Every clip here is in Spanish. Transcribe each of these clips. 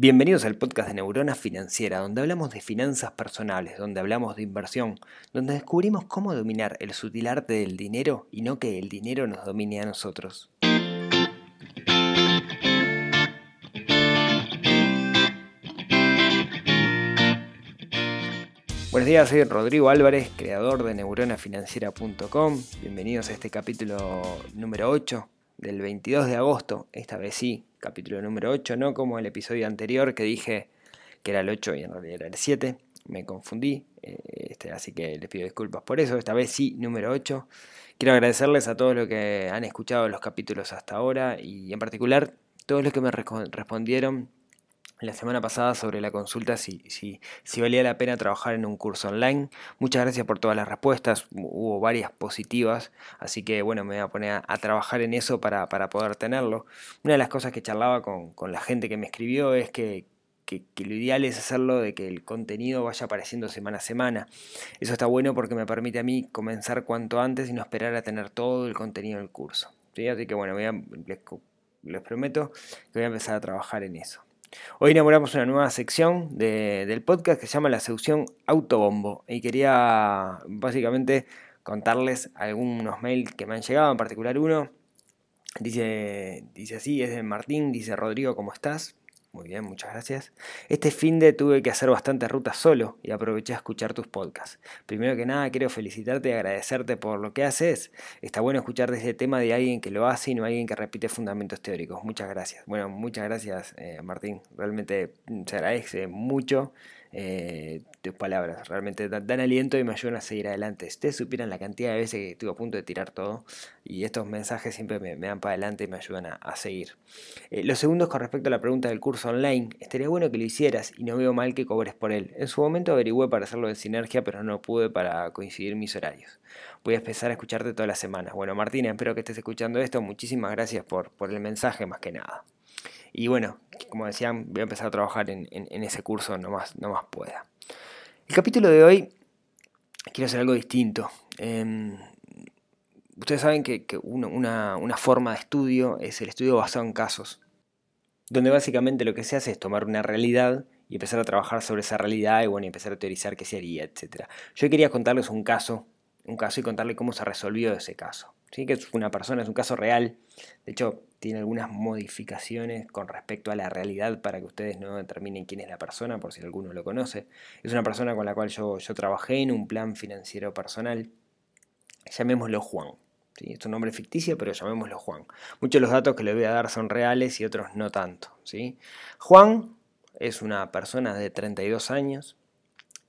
Bienvenidos al podcast de Neurona Financiera, donde hablamos de finanzas personales, donde hablamos de inversión, donde descubrimos cómo dominar el sutil arte del dinero y no que el dinero nos domine a nosotros. Buenos días, soy Rodrigo Álvarez, creador de neuronafinanciera.com. Bienvenidos a este capítulo número 8 del 22 de agosto, esta vez sí, capítulo número 8, no como el episodio anterior que dije que era el 8 y en realidad era el 7, me confundí, eh, este, así que les pido disculpas por eso, esta vez sí, número 8. Quiero agradecerles a todos los que han escuchado los capítulos hasta ahora y en particular todos los que me respondieron la semana pasada sobre la consulta si, si, si, valía la pena trabajar en un curso online. Muchas gracias por todas las respuestas, hubo varias positivas, así que bueno, me voy a poner a, trabajar en eso para, poder tenerlo. Una de las cosas que charlaba con, la gente que me escribió es que, que, lo ideal es hacerlo de que el contenido vaya apareciendo semana a semana. Eso está bueno porque me permite a mí comenzar cuanto antes y no esperar a tener todo el contenido del curso. Así que bueno, les prometo que voy a empezar a trabajar en eso. Hoy inauguramos una nueva sección del podcast que se llama la sección Autobombo y quería básicamente contarles algunos mails que me han llegado, en particular uno. Dice, dice así, es de Martín, dice Rodrigo, ¿cómo estás? Muy bien, muchas gracias. Este fin de tuve que hacer bastantes rutas solo y aproveché a escuchar tus podcasts. Primero que nada, quiero felicitarte y agradecerte por lo que haces. Está bueno escuchar desde este tema de alguien que lo hace y no alguien que repite fundamentos teóricos. Muchas gracias. Bueno, muchas gracias, eh, Martín. Realmente se agradece mucho eh, tus palabras. Realmente dan, aliento y me ayudan a seguir adelante. ustedes supieran la cantidad de veces que estuve a punto de tirar todo y estos mensajes siempre me, dan para adelante y me ayudan a, seguir. Eh, lo segundo es con respecto a la pregunta del curso online. Estaría bueno que lo hicieras y no veo mal que cobres por él. En su momento averigüé para hacerlo de sinergia, pero no pude para coincidir mis horarios. Voy a empezar a escucharte todas las semanas. Bueno, Martina, espero que estés escuchando esto. Muchísimas gracias por el mensaje más que nada. Y bueno, como decían, voy a empezar a trabajar en, ese curso no más, no más pueda. El capítulo de hoy quiero hacer algo distinto. Em, ustedes saben que, una, forma de estudio es el estudio basado en casos, donde básicamente lo que se hace es tomar una realidad y empezar a trabajar sobre esa realidad y bueno, empezar a teorizar qué se haría, etc. Yo quería contarles un caso, un caso y contarles cómo se resolvió ese caso. ¿Sí? Que es una persona, es un caso real. De hecho, tiene algunas modificaciones con respecto a la realidad para que ustedes no determinen quién es la persona, por si alguno lo conoce. Es una persona con la cual yo, trabajé en un plan financiero personal. Llamémoslo Juan. ¿sí? Es un nombre ficticio, pero llamémoslo Juan. Muchos de los datos que le voy a dar son reales y otros no tanto. ¿sí? Juan es una persona de 32 años.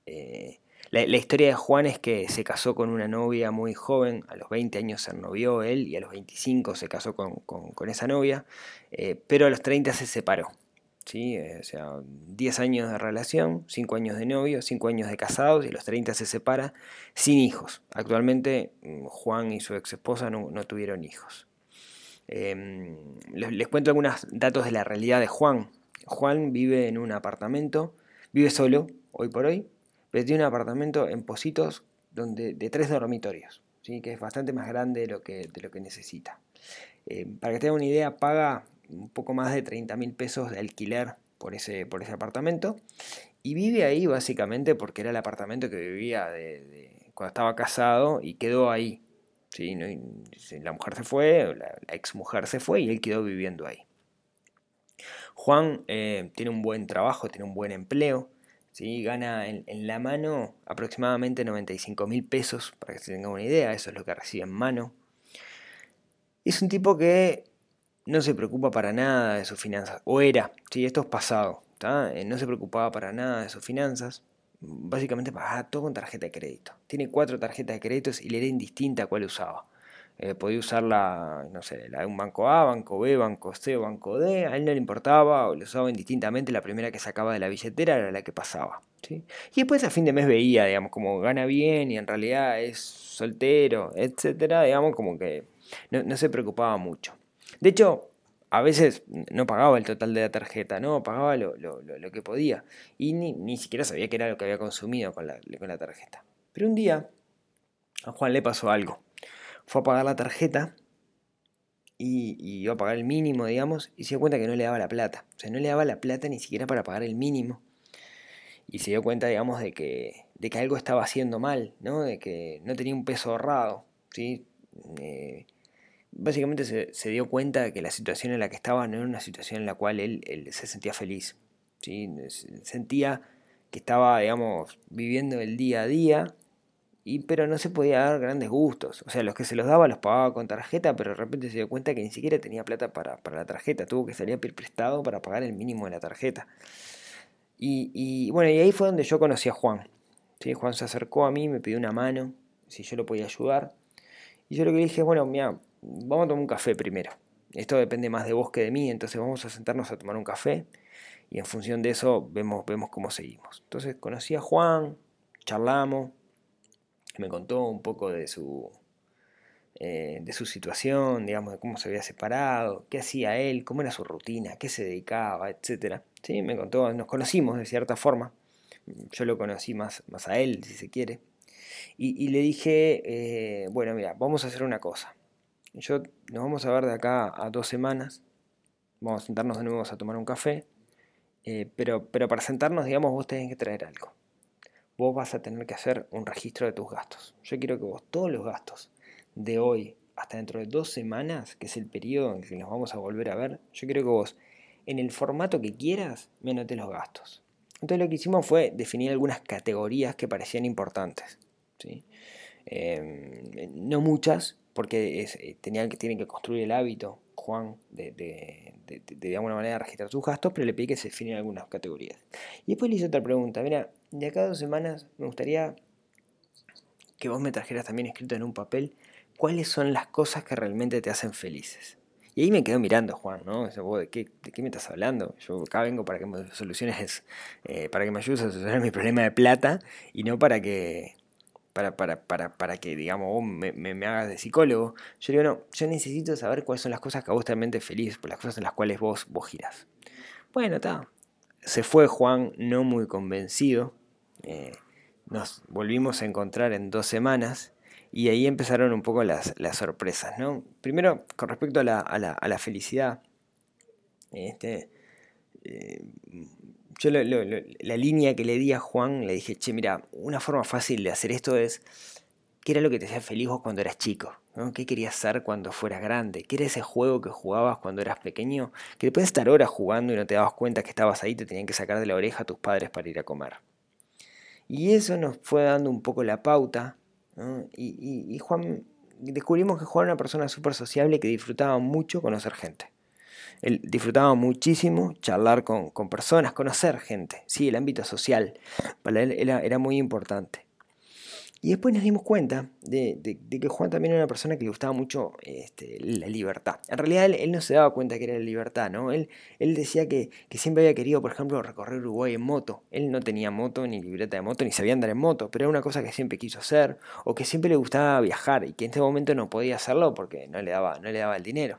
Eh, la, historia de Juan es que se casó con una novia muy joven, a los 20 años se novió él y a los 25 se casó con, esa novia, eh, pero a los 30 se separó. ¿sí? Eh, o sea, 10 años de relación, 5 años de novio, 5 años de casados y a los 30 se separa sin hijos. Actualmente mm, Juan y su ex esposa no, tuvieron hijos. Em, les cuento algunos datos de la realidad de Juan. Juan vive en un apartamento, vive solo hoy por hoy, pero un apartamento en Positos donde, de tres dormitorios, ¿sí? que es bastante más grande de lo que, de lo que necesita. Eh, para que tengan una idea, paga un poco más de 30 mil pesos de alquiler por ese, por ese apartamento y vive ahí básicamente porque era el apartamento que vivía de, cuando estaba casado y quedó ahí. ¿sí? la mujer se fue, la, ex mujer se fue y él quedó viviendo ahí. Juan eh, tiene un buen trabajo, tiene un buen empleo, ¿sí? Gana en, la mano aproximadamente 95 mil pesos, para que se tengan una idea, eso es lo que recibe en mano. Es un tipo que no se preocupa para nada de sus finanzas, o era, ¿sí? esto es pasado, eh, no se preocupaba para nada de sus finanzas, básicamente pagaba todo con tarjeta de crédito. Tiene cuatro tarjetas de crédito y le era indistinta cuál usaba. Eh, podía usarla, no sé, la de un banco A, banco B, banco C o banco D, a él no le importaba o lo usaba indistintamente, la primera que sacaba de la billetera era la que pasaba. ¿sí? Y después a fin de mes veía, digamos, como gana bien y en realidad es soltero, etcétera, digamos, como que no, se preocupaba mucho. De hecho, a veces no pagaba el total de la tarjeta, no, pagaba lo, que podía. Y ni, ni, siquiera sabía qué era lo que había consumido con la, con la tarjeta. Pero un día a Juan le pasó algo fue a pagar la tarjeta y, iba a pagar el mínimo, digamos, y se dio cuenta que no le daba la plata. O sea, no le daba la plata ni siquiera para pagar el mínimo. Y se dio cuenta, digamos, de que, de que algo estaba haciendo mal, ¿no? De que no tenía un peso ahorrado, ¿sí? Eh, básicamente se, dio cuenta de que la situación en la que estaba no era una situación en la cual él, él se sentía feliz, ¿sí? Sentía que estaba, digamos, viviendo el día a día pero no se podía dar grandes gustos. O sea, los que se los daba los pagaba con tarjeta, pero de repente se dio cuenta que ni siquiera tenía plata para, la tarjeta. Tuvo que salir a pedir prestado para pagar el mínimo de la tarjeta. Y, bueno, y ahí fue donde yo conocí a Juan. ¿sí? Juan se acercó a mí, me pidió una mano, si yo lo podía ayudar. Y yo lo que dije, bueno, mira, vamos a tomar un café primero. Esto depende más de vos que de mí, entonces vamos a sentarnos a tomar un café y en función de eso vemos, vemos cómo seguimos. Entonces conocí a Juan, charlamos, me contó un poco de su, eh, de su situación, digamos, de cómo se había separado, qué hacía él, cómo era su rutina, qué se dedicaba, etc. ¿Sí? Me contó, nos conocimos de cierta forma, yo lo conocí más, más a él, si se quiere, y, le dije, eh, bueno, mira, vamos a hacer una cosa. Yo nos vamos a ver de acá a dos semanas, vamos a sentarnos de nuevo a tomar un café, eh, pero, pero para sentarnos, digamos, vos tenés que traer algo vos vas a tener que hacer un registro de tus gastos. Yo quiero que vos todos los gastos de hoy hasta dentro de dos semanas, que es el periodo en que nos vamos a volver a ver, yo quiero que vos, en el formato que quieras, me anotes los gastos. Entonces lo que hicimos fue definir algunas categorías que parecían importantes. ¿sí? Em, no muchas, porque eh, tenían que, tienen que construir el hábito, Juan, de, de, de, alguna manera registrar sus gastos, pero le pedí que se definieran algunas categorías. Y después le hice otra pregunta, mira, de acá a dos semanas me gustaría que vos me trajeras también escrito en un papel cuáles son las cosas que realmente te hacen felices. Y ahí me quedo mirando, Juan, ¿no? ¿de, qué, ¿De qué me estás hablando? Yo acá vengo para que me soluciones, eh, para que me ayudes a solucionar mi problema de plata y no para que, para, para, para, para que, digamos, me, me, hagas de psicólogo. Yo digo, no, yo necesito saber cuáles son las cosas que a vos realmente feliz, por las cosas en las cuales vos, vos girás. Bueno, está. Se fue Juan no muy convencido. Eh, nos volvimos a encontrar en dos semanas y ahí empezaron un poco las, las sorpresas, ¿no? Primero, con respecto a la, a la, a la felicidad, este, eh, yo la línea que le di a Juan, le dije, che, mira, una forma fácil de hacer esto es, ¿qué era lo que te hacía feliz vos cuando eras chico? ¿Qué querías ser cuando fueras grande? ¿Qué era ese juego que jugabas cuando eras pequeño? Que después de estar horas jugando y no te dabas cuenta que estabas ahí, te tenían que sacar de la oreja a tus padres para ir a comer. Y eso nos fue dando un poco la pauta. Y, y Juan, descubrimos que Juan era una persona súper sociable que disfrutaba mucho conocer gente. Él disfrutaba muchísimo charlar con, personas, conocer gente, sí, el ámbito social, para él era, muy importante. Y después nos dimos cuenta de, que Juan también era una persona que le gustaba mucho este, la libertad. En realidad él, no se daba cuenta que era la libertad, ¿no? Él, él decía que, siempre había querido, por ejemplo, recorrer Uruguay en moto. Él no tenía moto, ni libreta de moto, ni sabía andar en moto, pero era una cosa que siempre quiso hacer, o que siempre le gustaba viajar y que en este momento no podía hacerlo porque no le daba, no le daba el dinero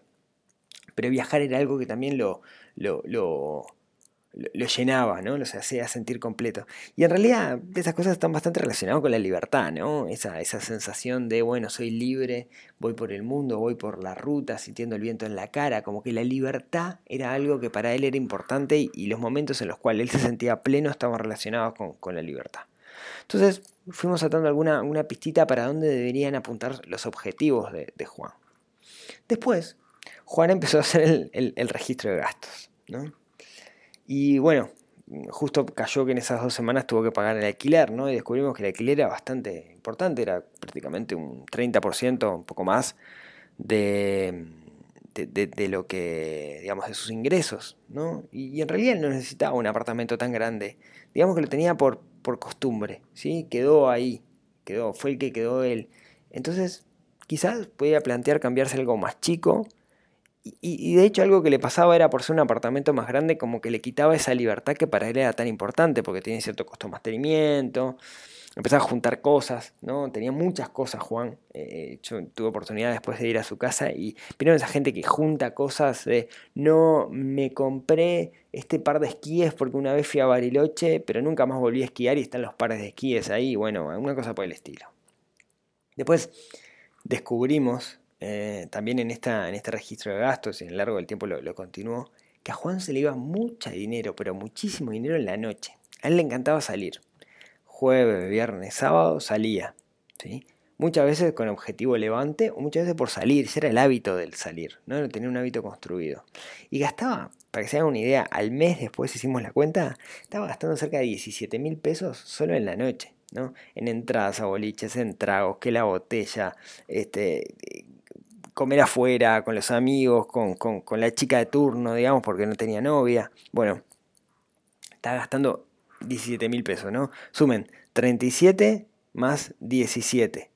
pero viajar era algo que también lo, lo, lo, llenaba, ¿no? Lo hacía sentir completo. Y en realidad esas cosas están bastante relacionadas con la libertad, ¿no? Esa, esa sensación de, bueno, soy libre, voy por el mundo, voy por la ruta, sintiendo el viento en la cara, como que la libertad era algo que para él era importante y, los momentos en los cuales él se sentía pleno estaban relacionados con, la libertad. Entonces fuimos atando alguna una pistita para dónde deberían apuntar los objetivos de Juan. Después Juan empezó a hacer el, registro de gastos. ¿no? Y bueno, justo cayó que en esas dos semanas tuvo que pagar el alquiler, ¿no? Y descubrimos que el alquiler era bastante importante, era prácticamente un 30%, un poco más, de, de, lo que, digamos, de sus ingresos, ¿no? Y, en realidad no necesitaba un apartamento tan grande, digamos que lo tenía por, por costumbre, ¿sí? Quedó ahí, quedó, fue el que quedó él. Entonces, quizás podía plantear cambiarse algo más chico, y, de hecho algo que le pasaba era por ser un apartamento más grande como que le quitaba esa libertad que para él era tan importante porque tiene cierto costo de mantenimiento, empezaba a juntar cosas, ¿no? Tenía muchas cosas Juan, eh, yo tuve oportunidad después de ir a su casa y vieron esa gente que junta cosas de no me compré este par de esquíes porque una vez fui a Bariloche pero nunca más volví a esquiar y están los pares de esquíes ahí, bueno, una cosa por el estilo. Después descubrimos eh, también en, esta, en este registro de gastos y en el largo del tiempo lo, continuó, que a Juan se le iba mucho dinero, pero muchísimo dinero en la noche. A él le encantaba salir. Jueves, viernes, sábado salía. ¿sí? Muchas veces con objetivo levante o muchas veces por salir. Ese era el hábito del salir, ¿no? Tenía un hábito construido. Y gastaba, para que se hagan una idea, al mes después hicimos la cuenta, estaba gastando cerca de 17 mil pesos solo en la noche. ¿no? En entradas a boliches, en tragos, que la botella, este, comer afuera, con los amigos, con, con, la chica de turno, digamos, porque no tenía novia. Bueno, estaba gastando 17 mil pesos, ¿no? Sumen 37 más 17,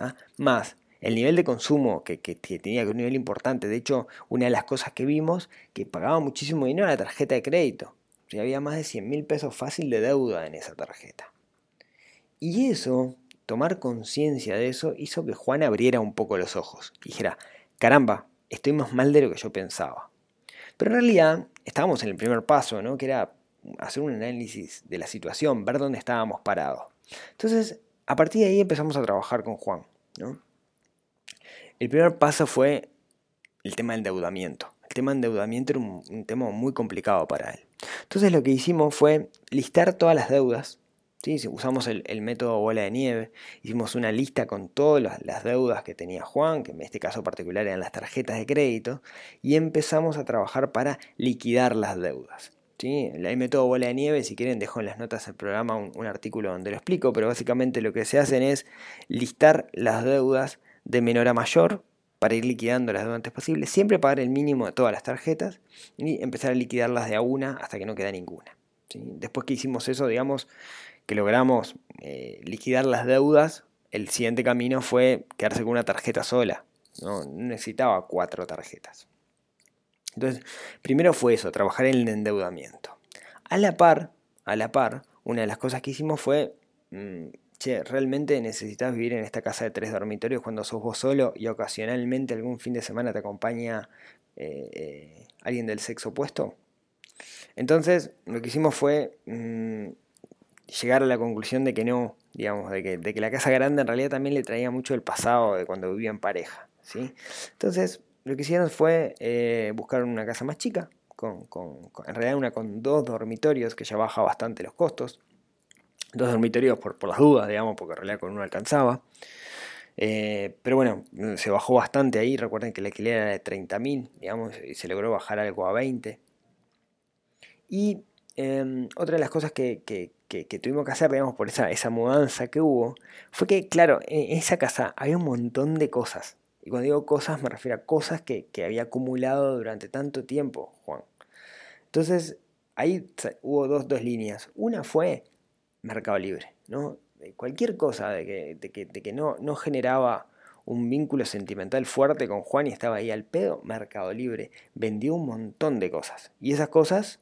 ¿ah? más el nivel de consumo que, que, tenía un nivel importante. De hecho, una de las cosas que vimos, que pagaba muchísimo dinero la tarjeta de crédito. O había más de 100 mil pesos fácil de deuda en esa tarjeta. Y eso tomar conciencia de eso hizo que Juan abriera un poco los ojos. Dijera, caramba, estoy más mal de lo que yo pensaba. Pero en realidad estábamos en el primer paso, ¿no? que era hacer un análisis de la situación, ver dónde estábamos parados. Entonces, a partir de ahí empezamos a trabajar con Juan. El primer paso fue el tema del endeudamiento. El tema del endeudamiento era un, un tema muy complicado para él. Entonces lo que hicimos fue listar todas las deudas Usamos el, método bola de nieve, hicimos una lista con todas las, deudas que tenía Juan, que en este caso particular eran las tarjetas de crédito, y empezamos a trabajar para liquidar las deudas. ¿sí? El método bola de nieve, si quieren, dejo en las notas del programa un, artículo donde lo explico, pero básicamente lo que se hacen es listar las deudas de menor a mayor para ir liquidando las deudas antes posible, siempre pagar el mínimo de todas las tarjetas y empezar a liquidarlas de a una hasta que no queda ninguna. Después que hicimos eso, digamos, que logramos eh, liquidar las deudas, el siguiente camino fue quedarse con una tarjeta sola. No, necesitaba cuatro tarjetas. Entonces, primero fue eso, trabajar en el endeudamiento. A la par, a la par, una de las cosas que hicimos fue, mm, che, realmente necesitas vivir en esta casa de tres dormitorios cuando sos vos solo y ocasionalmente algún fin de semana te acompaña eh, eh, alguien del sexo opuesto. Entonces, lo que hicimos fue mm, llegar a la conclusión de que no, digamos, de que, de que, la casa grande en realidad también le traía mucho el pasado de cuando vivía en pareja, ¿sí? Entonces, lo que hicieron fue eh, buscar una casa más chica, con, en realidad una con dos dormitorios, que ya baja bastante los costos, dos dormitorios por, por las dudas, digamos, porque en realidad con uno alcanzaba. Eh, pero bueno, se bajó bastante ahí, recuerden que el alquiler era de 30.000, digamos, y se logró bajar algo a 20. Y em, otra de las cosas que, que, tuvimos que hacer, digamos, por esa, esa mudanza que hubo, fue que, claro, en esa casa había un montón de cosas. Y cuando digo cosas, me refiero a cosas que, había acumulado durante tanto tiempo, Juan. Entonces, ahí hubo dos, dos líneas. Una fue Mercado Libre, ¿no? Cualquier cosa de que, de de no, no generaba un vínculo sentimental fuerte con Juan y estaba ahí al pedo, Mercado Libre vendió un montón de cosas. Y esas cosas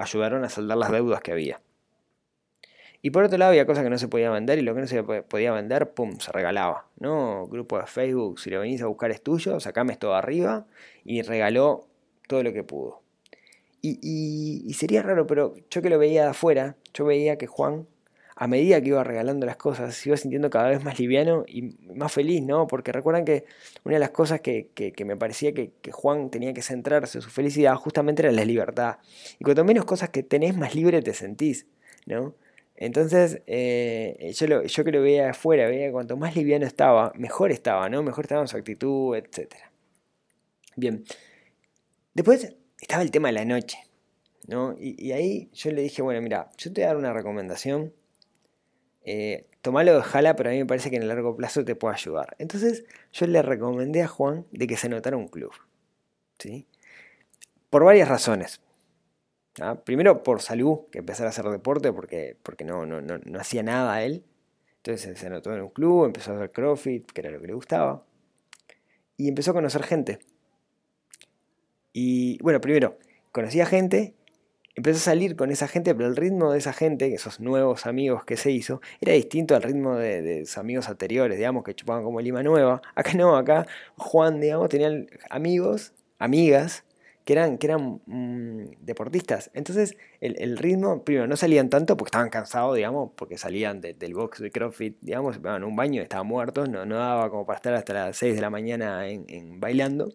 ayudaron a saldar las deudas que había. Y por otro lado había cosas que no se podía vender y lo que no se podía vender, pum, se regalaba. ¿no? Grupo de Facebook, si lo venís a buscar es tuyo, sacame esto arriba y regaló todo lo que pudo. Y, sería raro, pero yo que lo veía de afuera, yo veía que Juan, a medida que iba regalando las cosas, se iba sintiendo cada vez más liviano y más feliz, ¿no? Porque recuerdan que una de las cosas que, me parecía que, Juan tenía que centrarse, su felicidad, justamente era la libertad. Y cuanto menos cosas que tenés, más libre te sentís, ¿no? Entonces, eh, yo, lo, que lo veía afuera, veía cuanto más liviano estaba, mejor estaba, ¿no? Mejor estaba en su actitud, etc. Bien. Después estaba el tema de la noche, ¿no? Y, ahí yo le dije, bueno, mira, yo te voy a dar una recomendación. Eh, tomalo de jala, pero a mí me parece que en el largo plazo te puede ayudar. Entonces, yo le recomendé a Juan de que se anotara un club. ¿sí? Por varias razones. Primero por salud, que empezara a hacer deporte porque, porque no, no, no, hacía nada él. Entonces se anotó en un club, empezó a hacer CrossFit, que era lo que le gustaba. Y empezó a conocer gente. Y bueno, primero, conocía gente, empezó a salir con esa gente, pero el ritmo de esa gente, esos nuevos amigos que se hizo, era distinto al ritmo de, de sus amigos anteriores, digamos, que chupaban como lima nueva. Acá no, acá Juan, digamos, tenía amigos, amigas, que eran, que eran mm, deportistas. Entonces el, ritmo, primero, no salían tanto porque estaban cansados, digamos, porque salían del box de CrossFit, digamos, se pegaban un baño, estaban muertos, no, no daba como para estar hasta las 6 de la mañana en, bailando.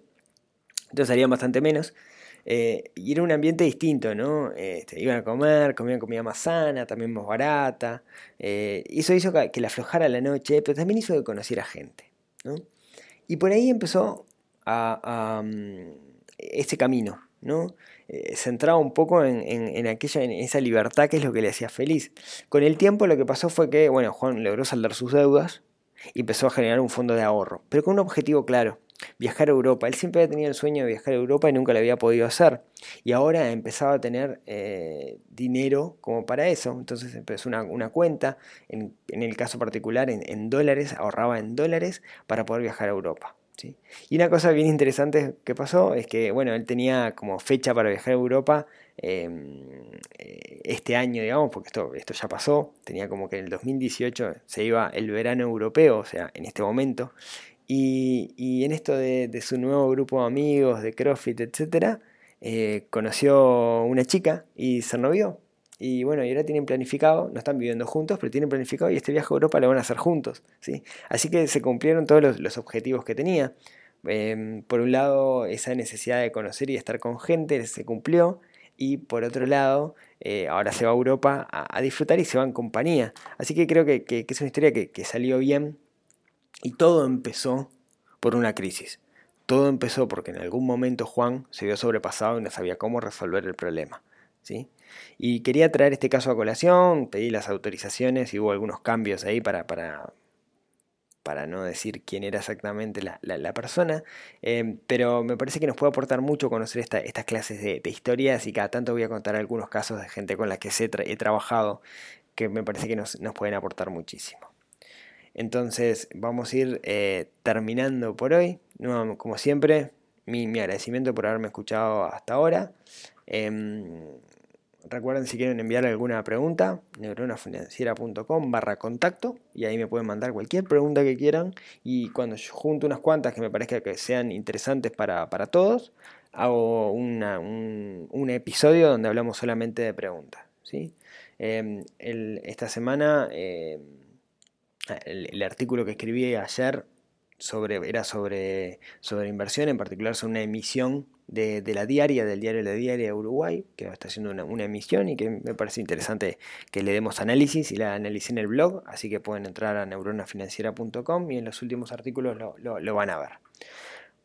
Entonces salían bastante menos. Eh, y era un ambiente distinto, ¿no? Este, iban a comer, comían comida más sana, también más barata. Eh, eso hizo que, la aflojara la noche, pero también hizo que conociera gente, ¿no? Y por ahí empezó a, mm, ese camino, ¿no? Eh, centrado un poco en, aquella, en esa libertad que es lo que le hacía feliz. Con el tiempo lo que pasó fue que, bueno, Juan logró saldar sus deudas y empezó a generar un fondo de ahorro, pero con un objetivo claro, viajar a Europa. Él siempre había tenido el sueño de viajar a Europa y nunca lo había podido hacer. Y ahora empezaba a tener eh, dinero como para eso. Entonces empezó una, cuenta, en, el caso particular en, dólares, ahorraba en dólares para poder viajar a Europa. Y una cosa bien interesante que pasó es que, bueno, él tenía como fecha para viajar a Europa em, eh, este año, digamos, porque esto, esto ya pasó. Tenía como que en el 2018 se iba el verano europeo, o sea, en este momento. Y, en esto de, su nuevo grupo de amigos, de CrossFit, etc., eh, conoció una chica y se novió. Y bueno, y ahora tienen planificado, no están viviendo juntos, pero tienen planificado y este viaje a Europa lo van a hacer juntos. ¿sí? Así que se cumplieron todos los, objetivos que tenía. Em, por un lado, esa necesidad de conocer y estar con gente se cumplió. Y por otro lado, eh, ahora se va a Europa a, disfrutar y se va en compañía. Así que creo que, es una historia que, que salió bien y todo empezó por una crisis. Todo empezó porque en algún momento Juan se vio sobrepasado y no sabía cómo resolver el problema. ¿sí? Y quería traer este caso a colación, pedí las autorizaciones y hubo algunos cambios ahí para, para, para no decir quién era exactamente la, persona, eh, pero me parece que nos puede aportar mucho conocer estas clases de, historias y cada tanto voy a contar algunos casos de gente con la que he trabajado que me parece que nos pueden aportar muchísimo. Entonces vamos a ir eh, terminando por hoy. como siempre, mi, agradecimiento por haberme escuchado hasta ahora. Em, recuerden si quieren enviar alguna pregunta, neuronafinanciera.com barra contacto y ahí me pueden mandar cualquier pregunta que quieran y cuando yo junto unas cuantas que me parezca que sean interesantes para, todos, hago un, episodio donde hablamos solamente de preguntas. ¿sí? Em, esta semana... El, artículo que escribí ayer sobre, era sobre, sobre inversión, en particular sobre una emisión de, la diaria, del diario La Diaria de Uruguay, que está haciendo una, emisión y que me parece interesante que le demos análisis y la analicé en el blog, así que pueden entrar a neuronafinanciera.com y en los últimos artículos lo van a ver.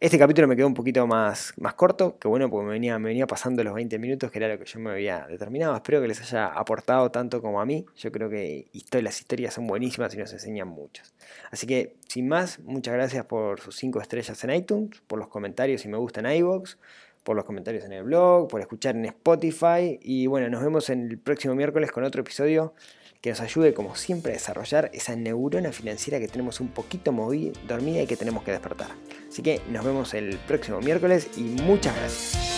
Este capítulo me quedó un poquito más, más corto, que bueno, porque me venía, me venía pasando los 20 minutos, que era lo que yo me había determinado. Espero que les haya aportado tanto como a mí. Yo creo que las historias son buenísimas y nos enseñan muchas. Así que, sin más, muchas gracias por sus 5 estrellas en iTunes, por los comentarios y me gusta en iVoox, por los comentarios en el blog, por escuchar en Spotify. Y bueno, nos vemos en el próximo miércoles con otro episodio que nos ayude, como siempre, a desarrollar esa neurona financiera que tenemos un poquito dormida y que tenemos que despertar. Así que nos vemos el próximo miércoles y muchas gracias.